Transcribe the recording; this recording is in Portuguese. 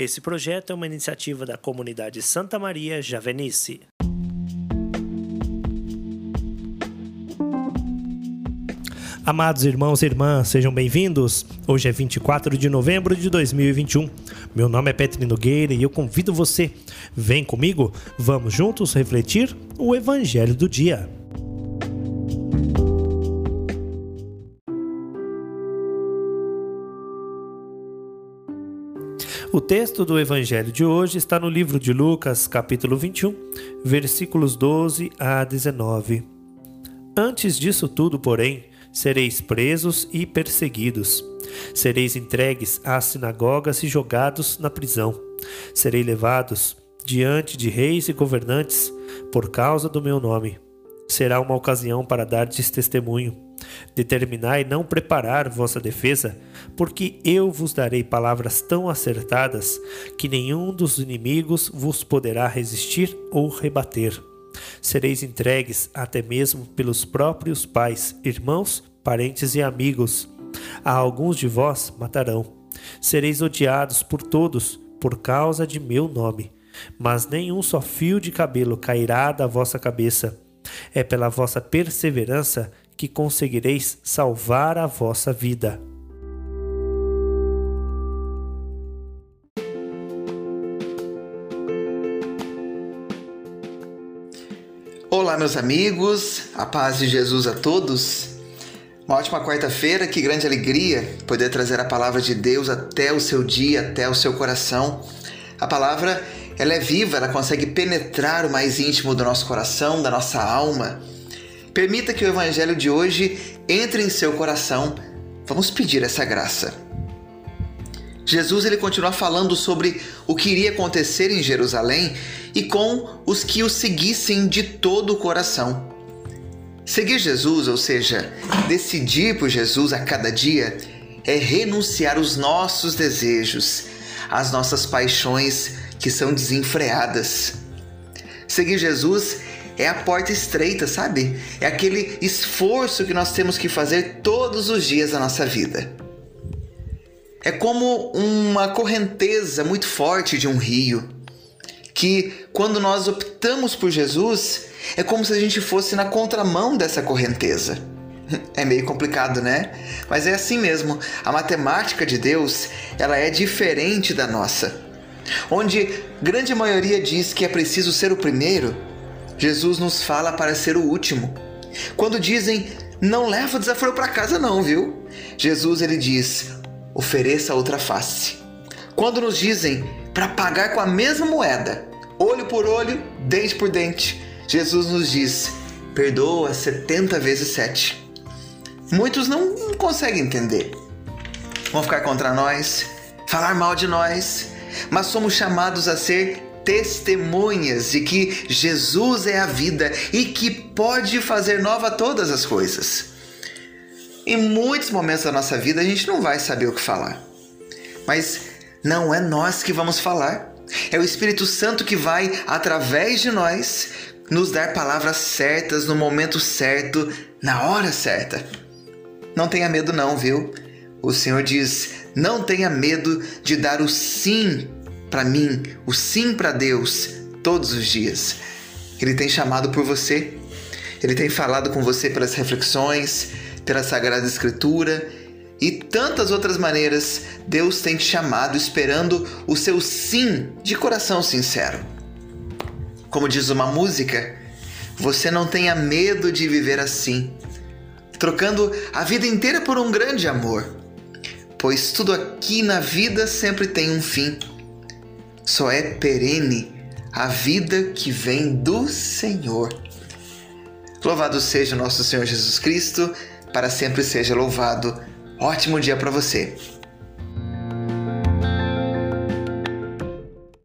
Esse projeto é uma iniciativa da comunidade Santa Maria Javenice. Amados irmãos e irmãs, sejam bem-vindos. Hoje é 24 de novembro de 2021. Meu nome é Petri Nogueira e eu convido você. Vem comigo, vamos juntos refletir o Evangelho do dia. O texto do Evangelho de hoje está no livro de Lucas, capítulo 21, versículos 12 a 19. Antes disso tudo, porém, sereis presos e perseguidos. Sereis entregues às sinagogas e jogados na prisão. Serei levados diante de reis e governantes por causa do meu nome. Será uma ocasião para dardes testemunho. Determinai não preparar vossa defesa, porque eu vos darei palavras tão acertadas que nenhum dos inimigos vos poderá resistir ou rebater. Sereis entregues até mesmo pelos próprios pais, irmãos, parentes e amigos. A alguns de vós matarão. Sereis odiados por todos por causa de meu nome. Mas nenhum só fio de cabelo cairá da vossa cabeça. É pela vossa perseverança que conseguireis salvar a vossa vida. Olá, meus amigos, a paz de Jesus a todos. Uma ótima quarta-feira, que grande alegria poder trazer a palavra de Deus até o seu dia, até o seu coração. A palavra, ela é viva, ela consegue penetrar o mais íntimo do nosso coração, da nossa alma. Permita que o evangelho de hoje entre em seu coração. Vamos pedir essa graça. Jesus ele continua falando sobre o que iria acontecer em Jerusalém e com os que o seguissem de todo o coração. Seguir Jesus, ou seja, decidir por Jesus a cada dia, é renunciar os nossos desejos, as nossas paixões que são desenfreadas. Seguir Jesus é a porta estreita, sabe? É aquele esforço que nós temos que fazer todos os dias da nossa vida. É como uma correnteza muito forte de um rio, que quando nós optamos por Jesus, é como se a gente fosse na contramão dessa correnteza. É meio complicado, né? Mas é assim mesmo. A matemática de Deus, ela é diferente da nossa. Onde grande maioria diz que é preciso ser o primeiro, Jesus nos fala para ser o último. Quando dizem não leva o desaforo para casa não, viu? Jesus ele diz: ofereça outra face. Quando nos dizem para pagar com a mesma moeda, olho por olho, dente por dente, Jesus nos diz: perdoa 70 vezes 7. Muitos não conseguem entender. Vão ficar contra nós, falar mal de nós, mas somos chamados a ser testemunhas de que Jesus é a vida e que pode fazer nova todas as coisas. Em muitos momentos da nossa vida a gente não vai saber o que falar. Mas não é nós que vamos falar. É o Espírito Santo que vai, através de nós, nos dar palavras certas no momento certo, na hora certa. Não tenha medo, não, viu? O Senhor diz: não tenha medo de dar o sim para mim, o sim para Deus todos os dias. Ele tem chamado por você, ele tem falado com você pelas reflexões, pela Sagrada Escritura e tantas outras maneiras. Deus tem te chamado esperando o seu sim de coração sincero. Como diz uma música, você não tenha medo de viver assim, trocando a vida inteira por um grande amor, pois tudo aqui na vida sempre tem um fim. Só é perene a vida que vem do Senhor. Louvado seja nosso Senhor Jesus Cristo para sempre seja louvado. Ótimo dia para você.